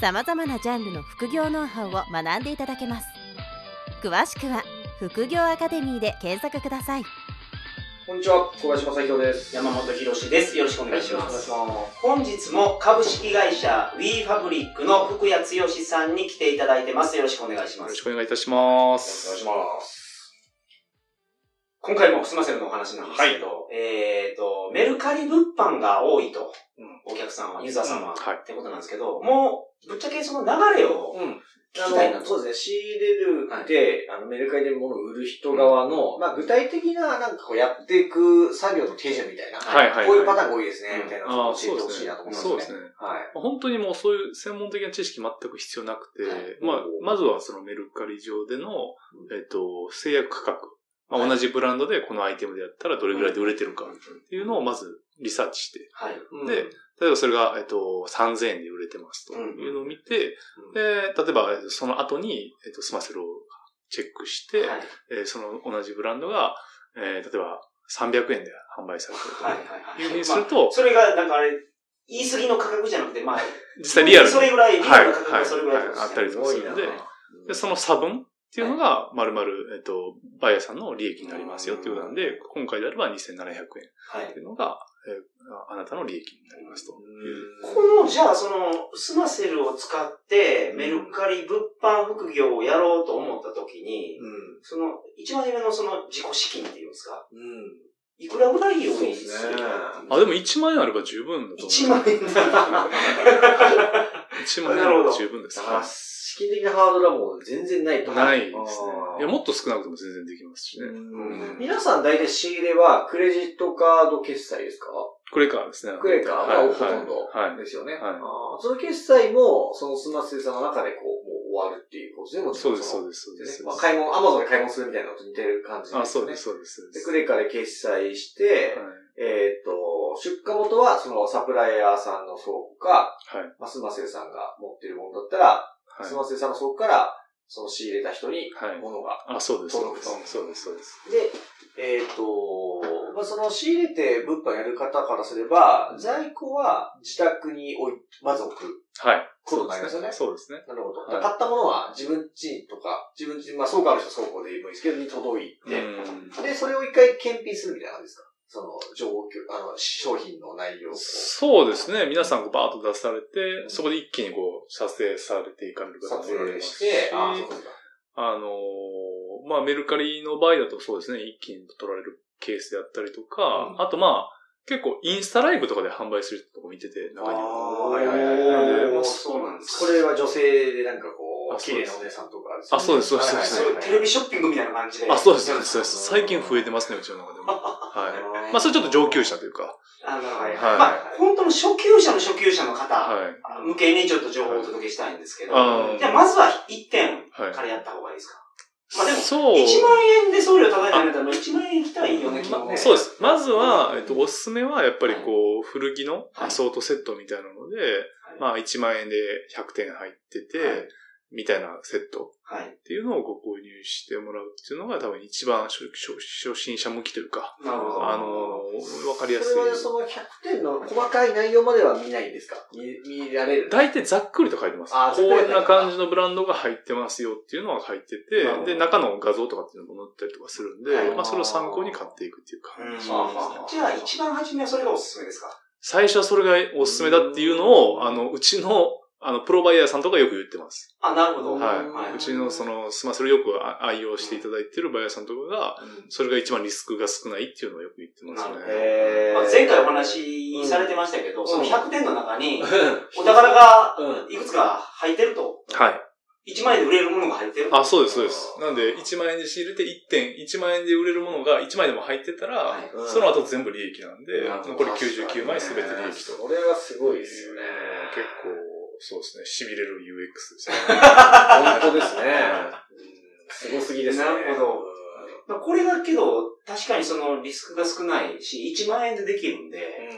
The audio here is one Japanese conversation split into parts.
さまざまなジャンルの副業ノウハウを学んでいただけます詳しくは「副業アカデミー」で検索くださいこんにちは、小林正宏です。山本博です。よろしくお願いします。お願いします。本日も株式会社 w e ファブリックの福谷剛さんに来ていただいてます。よろしくお願いしますよろし。くお願いいたします。お願いします。今回もすませるのお話なんですけど、えっ、と、メルカリ物販が多いと、お客さんは、ユーザーさんは、はいってことなんですけど、もう、ぶっちゃけその流れをうん。聞きたいなと。あのそうですね、仕入れるって、あの、メルカリで物を売る人側の、まあ、具体的な、なんかこう、やっていく作業の手順みたいな、はいはいはいこういうパターンが多いですね、うんみたいなのを教えてほしいなと思いますね。そうですね。はい。本当にもうそういう専門的な知識全く必要なくて、はいまあ、まずはそのメルカリ上での、えっと、制約価格。まあ、同じブランドでこのアイテムでやったらどれぐらいで売れてるかっていうのをまずリサーチして、はい。で例えばそれが、えっと、3000円で売れてますというのを見て、で、例えばえっとその後に、えっと、スマセルをチェックして、はい。えーその同じブランドが、えー例えば300円で販売されてるとはい。はい。いうふうにするまあと、それが、なんかあれ、言い過ぎの価格じゃなくて、まあ、実際リアルにそれぐらい、リアルな価格はいがそれぐらいはいはいあったりすごいな。するのでで、その差分っていうのが、まるまる、えっと、バイヤーさんの利益になりますよっていうことなんで、今回であれば2700円はいって。いうのが、えーああなたの利益になりますと。この、じゃあ、その、スマセルを使って、メルカリ物販副業をやろうと思った時に、うん。その、一番夢のその自己資金っていうんですか、うん。いくらぐらい用意するかっていうあ、でも1万円あれば十分だと思う。1万円だ。1万円あれば十分です。だから、資金的なハードルはもう全然ないと。ないですねいや、もっと少なくても全然できますしね。うん皆さん大体仕入れはクレジットカード決済ですか？クレカですね。クレカがはいほとんどはい。ですよね。はいその決済も、そのスマスさんの中でこう、もう終わるっていうことでもそうです、そうでです、そうです。まあ、買い物、アマゾンで買い物するみたいなのと似てる感じですね。あ、そうです、そうです。で、クレカで決済して、はい。えっ、と、出荷元はそのサプライヤーさんの倉庫か、はい。まあ、スマセルさんが持ってるものだったら、はいスマセルさんの倉庫から、その仕入れた人にはい物があ、そうです、そうです届くと。そうです、そうです。で、えっ、と、まあ、その仕入れて物販やる方からすれば、在庫は自宅に置い、まず置く。はい。ことになりますよねそうですね。なるほど。はい買ったものは自分家とか、自分家、まあ倉庫ある人は倉庫でもいいですけど、に届いて、うんで、それを一回検品するみたいな感じですか？その、状況、あの、商品の内容を。そうですね。皆さんこうバーッと出されて、そこで一気にこう、撮影されていかれる方撮もおられますし影して、あのーまあ、メルカリの場合だとそうですね、一気に取られるケースであったりとか、うん。あとまあ、結構インスタライブとかで販売する人とか見てて、中には。はいはいはいはい。もうそうなんです。これは女性でなんかこう、あ綺麗なお姉さんとかですあそうです。そうです。テレビショッピングみたいな感じで。あ、そうです、そうです、そうです。最近増えてますね、うちの中でも。はい。まあ、それちょっと上級者というか、あの、はいはいまあ、本当の初級者の初級者の方、はい。向けにちょっと情報をお届けしたいんですけど、じゃあまずは1点はい。からやった方がいいですか？まあでも、そう。1万円で送料高いのやったら1万円いきたらいいよね、基本ね。そうです。まずは、えっと、おすすめは、やっぱりこう、古着のアソートセットみたいなので、まあ、1万円で100点入ってて、はいみたいなセットはい。っていうのをご購入してもらうっていうのが多分一番初心者向きというか。あの、わかりやすいそ。れはその100点の細かい内容までは見ないんですか？見見られる？大体ざっくりと書いてます。こんな感じのブランドが入ってますよっていうのが入ってて、で、中の画像とかっていうのも載ったりとかするんで、はいまあそれを参考に買っていくっていう感じですね。うんじゃあ一番初めはそれがおすすめですか？最初はそれがおすすめだっていうのを、あの、うちの、あの、プロバイヤーさんとかよく言ってます。あ、なるほど。はい。うちのその、まあ、それよく愛用していただいてるバイヤーさんとかが、それが一番リスクが少ないっていうのをよく言ってますね。なるほどへまあ、前回お話しされてましたけど、んその100点の中に、うお宝がうんいくつか入ってると。はい。1万円で売れるものが入ってる。あ、そうです、そうです。なんで、1万円で仕入れて1点、1万円で売れるものが1枚でも入ってたら、はいうんその後全部利益なんで、残り99枚全て利益と。それはすごいですよね。結構、そうですね、痺れる UX ですね。本当ですね。すごすぎですね。なるほどまあこれだけど、確かにそのリスクが少ないし、1万円でできるんで、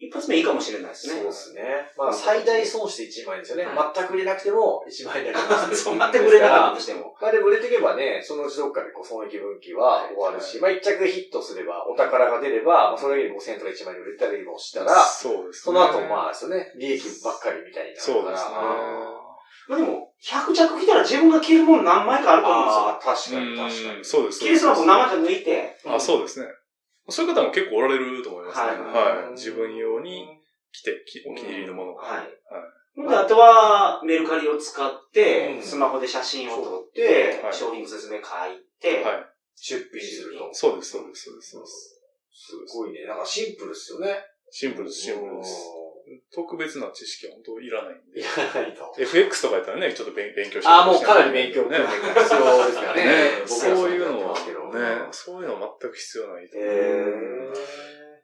一発目いいかもしれないですね。そうですね。まあ、最大損して1万円ですよね。は全く売れなくても1万円になります。そうなってくれなかったとしても。まあでも売れていけばね、そのうちどっかでこう損益分岐は終わるし、まあ一着ヒットすれば、お宝が出れば、まあそれより5000円とか1万円売れたりもしたら、そうですね。その後まあですよね、利益ばっかりみたいになるから。そうですね。まあでも、100着着たら自分が着るもの何枚かあると思うんですよ。ああ、確かに確かに。うんそうです。着れそうなもの何枚か抜いて、あ、そうですね。そういう方も結構おられると思いますね。はいはい。自分用に着て、きお気に入りのものが。はい。ほんで、あとは、メルカリを使ってう、んスマホで写真を撮っては、い商品の説明書いて、はい。出品すると。そうです、そうです、そうです。そうですすごいね。なんかシンプルですよね。シンプルです、シンプルです。特別な知識は本当いらないんいで。らないと。FX とかやったらね、ちょっと勉勉強してああ、もうかなり勉強ね。が必要ですからね。そういうのは、ね、そういうのは全く必要ないとへ思う。ー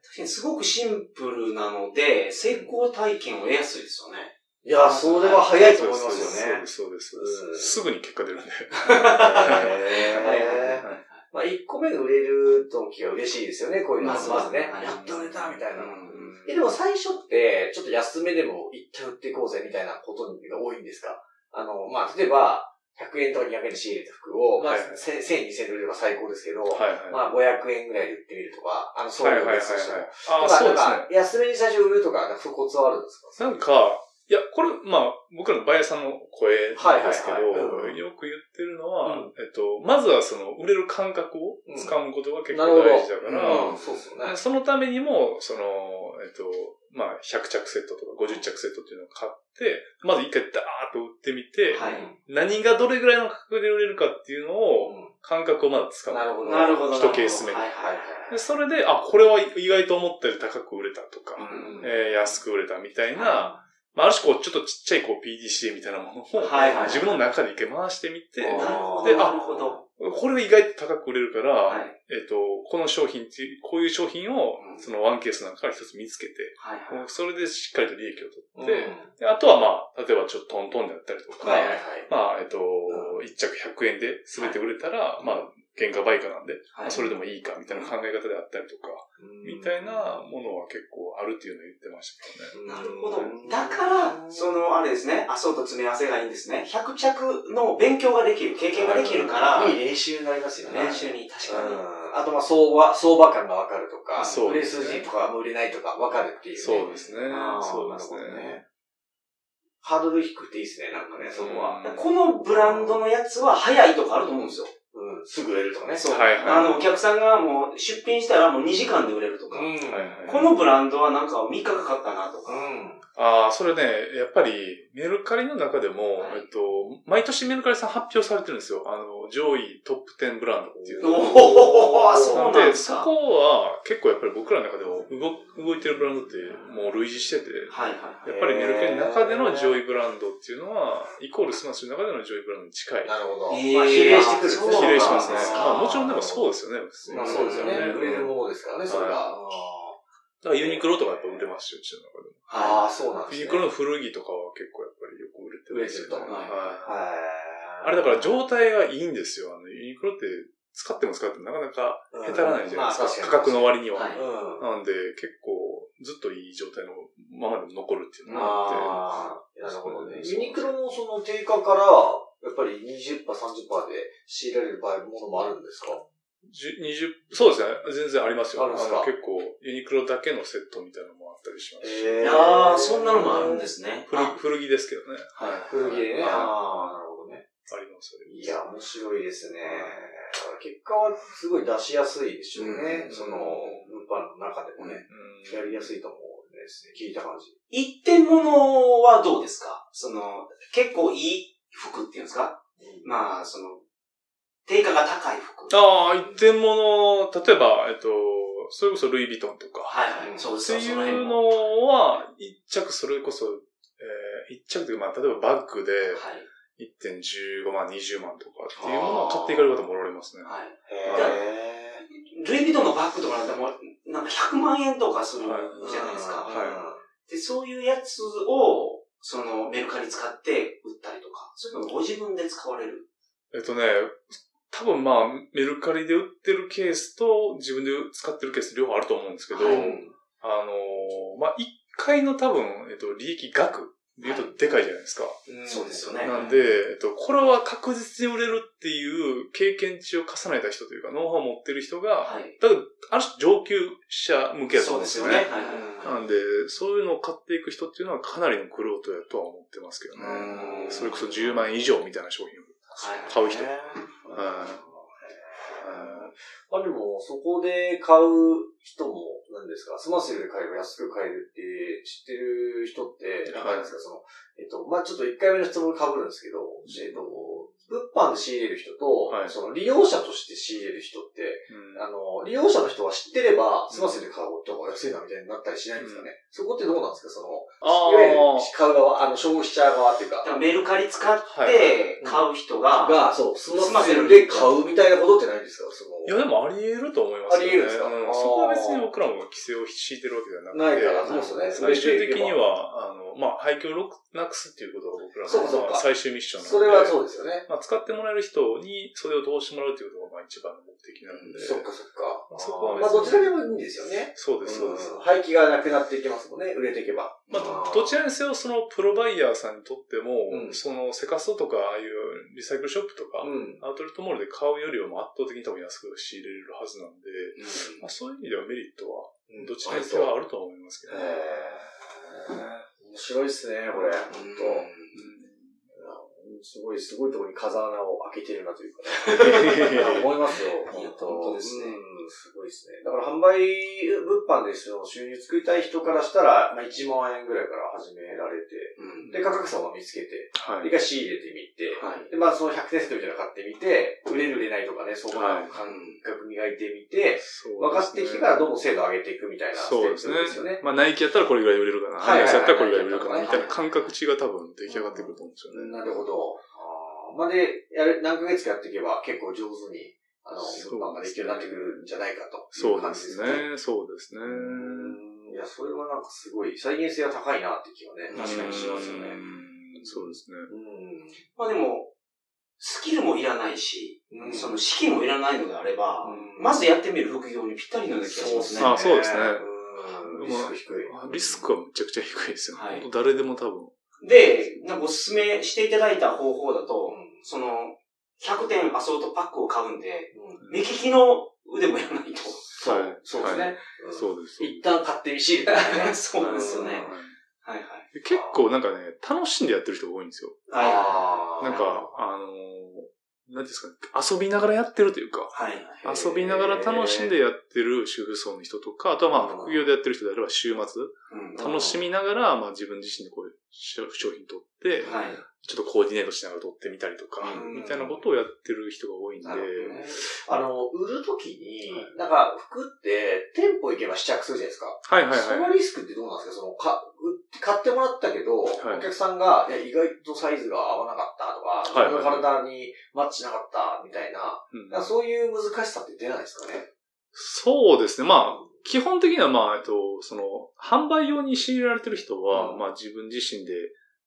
確かにすごくシンプルなので、成功体験を得やすいですよね。いや、それは早いと思いますよね。そうです、そうです、です。うんすぐに結果出るんで。まあ、1個目が売れる時は嬉しいですよね、こういうのは。まずまずね。はいやっと売れたみたいな。うんえ、でも最初って、ちょっと安めでも一回売っていこうぜみたいなことが多いんですか？あの、まあ、例えば、100円とか200円で仕入れた服を、まあ、はい1000、2000で売れれば最高ですけど、はいはい。まあ、500円ぐらいで売ってみるとか、あの、そういうのですとしても。ああ、そうですね。なんか安めに最初売るとか、そういうコツはあるんですか？なんか、いや、これ、まあ、僕らのバイヤーさんの声なんですけど、よく言ってるのは、うんえっと、まずはその、売れる感覚をつかむことが結構。大事だから、うん、そのためにも、その、えっと、まあ、100着セットとか50着セットっていうのを買って、まず一回ダーッと売ってみて、はい。何がどれぐらいの価格で売れるかっていうのを、うん感覚をまずつかむ。なるほど。なるほど。一ケース目はいはいはい。でそれで、あ、これは意外と思ったより高く売れたとか、うんえー安く売れたみたいな、はまあ、ある種こう、ちょっとちっちゃいこう PDCA みたいなものを、はいはい自分の中で一回回してみて、あーなるほど。であなるほど。これが意外と高く売れるから、はい。えっ、と、この商品っていう、こういう商品をう、んそのワンケースなんかから一つ見つけて、はいはい。それでしっかりと利益をうん取って、であとはまあ、例えばちょっとトントンであったりとか、はいはいはい。まあ、えっ、と、一着100円で全て売れたら、まあ、原価売価なんで、はいそれでもいいかみたいな考え方であったりとか、みたいなものは結構あるっていうのを言ってましたけどね。なるほど。だから、その、あれですね、麻生と詰め合わせがいいんですね。100着の勉強ができる、経験ができるから、いい練習になりますよね。練習に確かに。うんあと、まあ、相場、相場感がわかるとか、売れそうですね筋とか売れないとかわかるっていうね。そうですねそうですね。ハードル低くていいですね、なんかね、そこは。うんこのブランドのやつは早いとかあると思うんですよ。すぐ売れるとかね。そう。はいはいあの、お客さんがもう出品したらもう2時間で売れるとか。うん。このブランドはなんか3日かかったなとか。うん。ああ、それね、やっぱりメルカリの中でも、はいえっと、毎年メルカリさん発表されてるんですよ。あの、上位トップ10ブランドっていうのを。お、そうなんで、すか。そこは結構やっぱり僕らの中でも動動いてるブランドってもう類似してて、はいはい。やっぱりメルカリの中での上位ブランドっていうのは、イコールスマセルの中での上位ブランドに近い。なるほど。まあ、比例してくるんですそうね。比例しますね。まあもちろんでもそうですよね。まあ、そうですよね。うん売れるものですからね、それが。だからユニクロとかやっぱ売れますよ、うちの中でも。ああ、そうなんですね。ユニクロの古着とかは結構やっぱりよく売れて売れてると。はいはい。あれだから状態がいいんですよ。あの、ユニクロって使っても使ってもなかなか下手らないじゃないですか。価格の割には。なんで、結構ずっといい状態のままでも残るっていうのがあって。ああ、なるほどね。ユニクロのその定価から、やっぱり20%、30%で仕入れられる場合ものもあるんですか？じゅ20、そうですね。全然ありますよ。あるんですか？の結構、ユニクロだけのセットみたいなのもあったりしますし。へーあー、そんなのもあるんですね。古あ古着ですけどね。はい古着でね。はいああ、なるほどね。あります、ありますいや、面白いですね。結果はすごい出しやすいでしょうね。うんその、物販の中でもね。うんやりやすいと思うんですね。聞いた感じ。一点物はどうですか？その、結構いい服っていうんですか？まあ、その、定価が高い服。ああ、一点物、例えば、えっと、それこそルイ・ヴィトンとか、はいはい。そうですっていうも。のは、一着それこそ、えー、一着というか、まあ、例えばバッグで、はい。1.15万、20万とかっていうものを買っていかれる方もおられますね。はい。へルイ・ヴィトンのバッグとかなんてもう、なんか100万円とかするじゃはいないですか。はで、そういうやつを、そのメルカリ使って売ったりとか、それともご自分で使われる？えっとね、多分まあ、メルカリで売ってるケースと自分で使ってるケース両方あると思うんですけど、はい。あのーまあ、一回の多分、えっと、利益額で言うとでかいじゃないですか。そうですよね。なんで、えっと、これは確実に売れるっていう経験値を重ねた人というか、ノウハウを持ってる人が、はい。だある種上級者向けだとそう思うんですすよね。でよね。はいなんで、そういうのを買っていく人っていうのはかなりの苦労とやとは思ってますけどうんね。それこそ10万円以上みたいな商品を。はい買う人ねはいまあでも、そこで買う人も、何ですか、スマセルで買えば安く買えるって知ってる人って、はい。なんですか、その、えっと、まあちょっと1回目の質問に被るんですけど、えっと、物販で仕入れる人と、はい。その利用者として仕入れる人って、うん。あの、利用者の人は知ってれば、スマセルで買おうとか安いなみたいになったりしないんですかね？そこってどうなんですか？その、あいわゆるー買う側、あの、消費者側っていうか。メルカリ使っはいて買う人が、が、そう、スマセルで買うみたいなことってないんですかその、いや、でもあり得ると思いますよね。あり得るんですか？うんそこは別に僕らも規制を敷いてるわけではなくて。ないから、そうですよね。最終的には、あの、まあ、廃墟をなくすっていうことが僕らのまあ最終ミッションなので。それはそうですよね。まあ、使ってもらえる人にそれを通してもらうっていうことがまあ一番の目的なので。そっかそっか。そこはまあ、どちらでもいいんですよね。そうです、そうです。ん廃棄がなくなっていきますもんね、売れていけば。まあ、どちらにせよ、そのプロバイヤーさんにとっても、うんそのセカストとか、ああいうリサイクルショップとか、うん。アウトレットモールで買うよりは圧倒的に多分安く仕入れれるはずなんで、まあ、そういう意味ではメリットは、どちらにせよあると思いますけど、ね。面白いっすね、これ。本当。すごい、すごいところに風穴を開けてるなというかね。思いますよ。本当ですねうん、すごいですね。だから販売物販でその収入作りたい人からしたら、まあ、1万円ぐらいから始められて、うんで、価格差を見つけて、はい。一回仕入れてみて、はい。で、まあその100点セットみたいなの買ってみて、売れる売れないとかね、そこの感覚磨いてみて、そう分かってきてからどんどん精度上げていくみたいなそうですね。まあ、ナイキやったらこれぐらい売れるかな。はいはいはいアディダスやったらこれぐらい売れるかな。はいみたいな感覚値が多分出来上がってくると思うんですよね。なるほど。まあで、やる、何ヶ月かやっていけば結構上手に、あの、そう物販ができるようになってくるんじゃないかといそう感じですすねね。。そうですね。うんいや、それはなんかすごい、再現性が高いなって気はね、確かにしますよね。うんそうですね。うん。まあでも、スキルもいらないし、うんその資金もいらないのであれば、うんまずやってみる副業にぴったりな気がしますね。あそうですねうん。リスク低い。リスクはむちゃくちゃ低いですよ。はい誰でも多分。で、なんかおすすめしていただいた方法だと、うんその、100点アソートパックを買うんで、うん目利きの腕もやらないと。そうはい、そうですね。うんそうです。一旦買って仕入れ。そうですよねんはいはい。結構なんかね、楽しんでやってる人が多いんですよ。あーなんか、あのー、なんですかね、遊びながらやってるというか、はい。遊びながら楽しんでやってる主婦層の人とか、あとはまあ副業でやってる人であれば週末、うん楽しみながら、まあ自分自身でこういう商商品取って、はい。ちょっとコーディネートしながら撮ってみたりとか、うん。みたいなことをやってる人が多いんで、ね。あの、売るときにはい、なんか服って店舗行けば試着するじゃないですか。はいはいそはい。のリスクってどうなんですか？その、か、売って買ってもらったけど、はい。お客さんが、いや、意外とサイズが合わなかったとか、はいはい自分の体にマッチしなかったみたいな、うん。なんかそういう難しさって出ないですかね？そうですね。まあ、基本的にはまあ、えっと、その、販売用に仕入れられてる人は、うん。まあ自分自身で、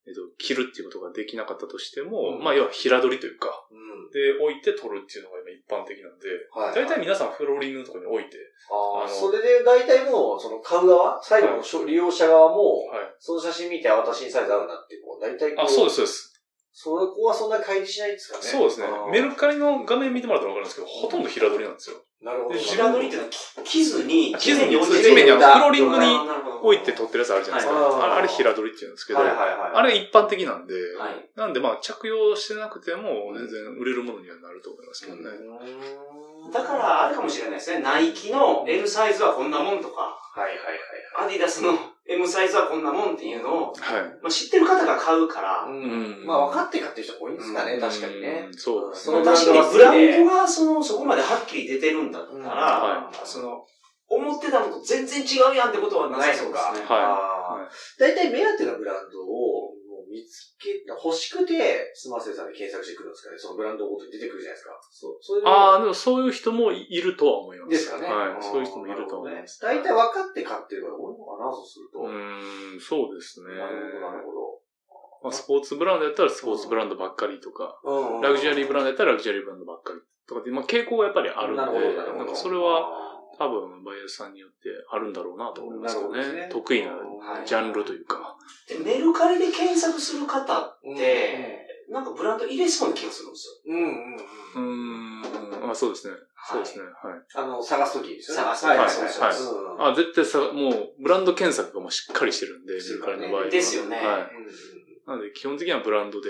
えっと、着るっていうことができなかったとしても、うんまあ、要は平取りというか、うん。で、置いて取るっていうのが今一般的なんで、はい大体皆さんフローリングのところに置いて、ああ、それで大体もう、その買う側、最後のしょ利用者側も、はい。その写真見て、あ私にサイズ合うなって、こう、大体こう、あ、そうです、そうです。そこはそんな乖離しないですかね。そうですね。メルカリの画面見てもらったらわかるんですけど、ほとんど平取りなんですよ。なるほど。で平取りっていうのは着着ずに、着ずに置いて地面にあのフローリングあに置いて取ってるやつあるじゃないですか。はいああれ平取りって言うんですけど、はいはいはい。あれ一般的なんで、はい。なんでまあ着用してなくても全然売れるものにはなると思いますけどね。うーんだから、あるかもしれないですね。ナイキの L サイズはこんなもんとか、はいはいはい。アディダスの M サイズはこんなもんっていうのを、はい。まあ、知ってる方が買うから、うんうんまあ分かって買ってる人多いんですかね、うん確かにねう。んそうですそね。の確かにブランドがその、そこまではっきり出てるんだったら、うんはその、思ってたのと全然違うやんってことはなさそうですね。はあー大体目当てのブランドを見つけ、欲しくて、スマセさんで検索してくるんですかね。そのブランドごとに出てくるじゃないですか。そう、そういうのああ、でもそういう人もいるとは思います。ですかね。はい。そういう人もいると思います。大体分かって買ってるから多いのかな、そうすると。うーん、そうですね。なるほど、なるほど。まあ、スポーツブランドやったらスポーツブランドばっかりとか、うんラグジュアリーブランドやったらラグジュアリーブランドばっかりとかって、まあ、傾向がやっぱりあるんで、な。んかそれは多分バイヤーさんによってあるんだろうなと思いますけどね。得意なはいジャンルというか。でメルカリで検索する方っうんて、なんかブランド入れそうな気がするんですうんうんうん。うーん、まあそうですね。そうですね。はい。あの、探すときですよね。探すはいはいはいうんあ、絶対さ、もう、ブランド検索がもうしっかりしてるんで、メルカリの場合は。ですよねはい。なので、基本的にはブランドで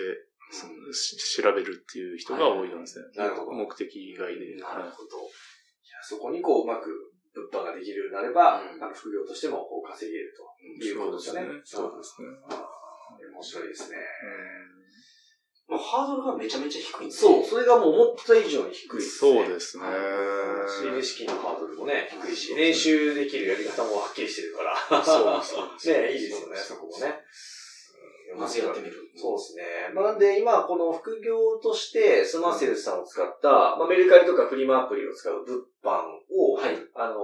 し調べるっていう人が多いんですね。なるほど目的以外で。なるほど。そこにこう、うまく物販ができるようになれば、うんあの副業としてもこう稼げるということですよね。そうですね。面白いですね。もうハードルがめちゃめちゃ低いんですそう、それがもう思った以上に低いですね。そうですね。仕入れ資金のハードルもね、低いし、練習できるやり方もはっきりしてるから。そうですね、いいですよね、そこもね。まずやってみる。そうですね。まあ、なんで、今、この副業として、スマセルさんを使った、まあ、メルカリとかフリマアプリを使う物販を、はい。あのー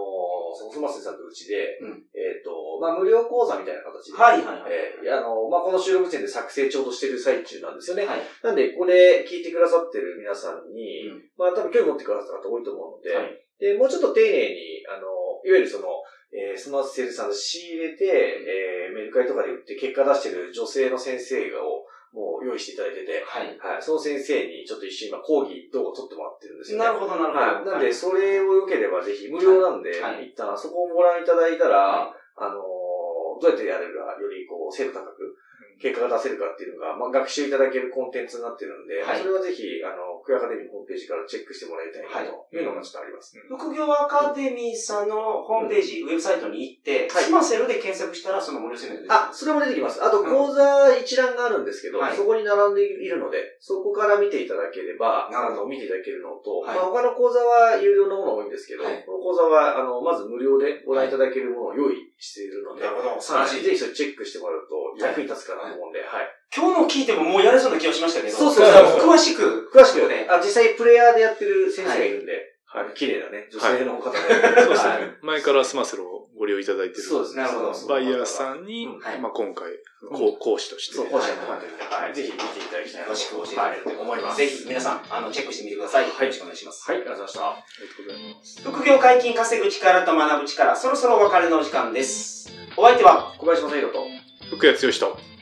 そのスマセルさんとうちで、うんえっ、と、まあ、無料講座みたいな形で、はいはいはい。えーあのまあ、この収録時点で作成ちょうどしてる最中なんですよね。はい。なんで、これ聞いてくださってる皆さんに、うんまあ、多分興味持ってくださった方多いと思うので、はいで、もうちょっと丁寧に、あの、いわゆるその、えースマートセールさんで仕入れて、えーメルカリとかで売って結果出してる女性の先生をもう用意していただいてて、はい。はい、その先生にちょっと一緒に今講義動画撮ってもらってるんですよね。なるほどなるほど。はい。なんで、それを良ければぜひ、無料なんで、はい一旦そこをご覧いただいたら、はあのーどうやってやれるか、よりこう、精度高く、結果が出せるかっていうのが、まあ、学習いただけるコンテンツになってるんで、はい。それはぜひ、あの、クアカデミーのホームページからチェックしてもらいたいなはいというのがちょっとあります。ね。副業アカデミーさんのホームページ、ウェブサイトに行って、はい。スマセルで検索したらその無料セミナー出てくるあ、それも出てきます。あと、講座一覧があるんですけど、はい。そこに並んでいるので、そこから見ていただければ、なるほど。あの、見ていただけるのと、はい。まあ、他の講座は有料のもの多いんですけど、はい。この講座は、あの、まず無料でご覧いただけるものを用意しているので、なるほど。素晴はい。らしい。ぜひそれチェックしてもらうと役に立つかなと思うんで、はい。今日の聞いてももうやれそうな気がしましたけど、そうそうそう詳しく、詳しくね、あ、実際プレイヤーでやってる先生がいるんで、はい、綺麗なね、女性の方で、そうですはいね。前からスマセルをご利用いただいてる。そうですね。なるほどバイヤーさんに、うんはいまあ今回、講師として。そう、講師ので、はい、ぜひ見ていただきたいなと詳しく教えてくれると思います。はいぜひ皆さん、あの、チェックしてみてください。よろしくお願いします。はい、ありがとうございました。ありがとうございます。副業解禁稼ぐ力と学ぶ力、そろそろお別れのお時間です。お相手は小林正宏と、福谷剛と、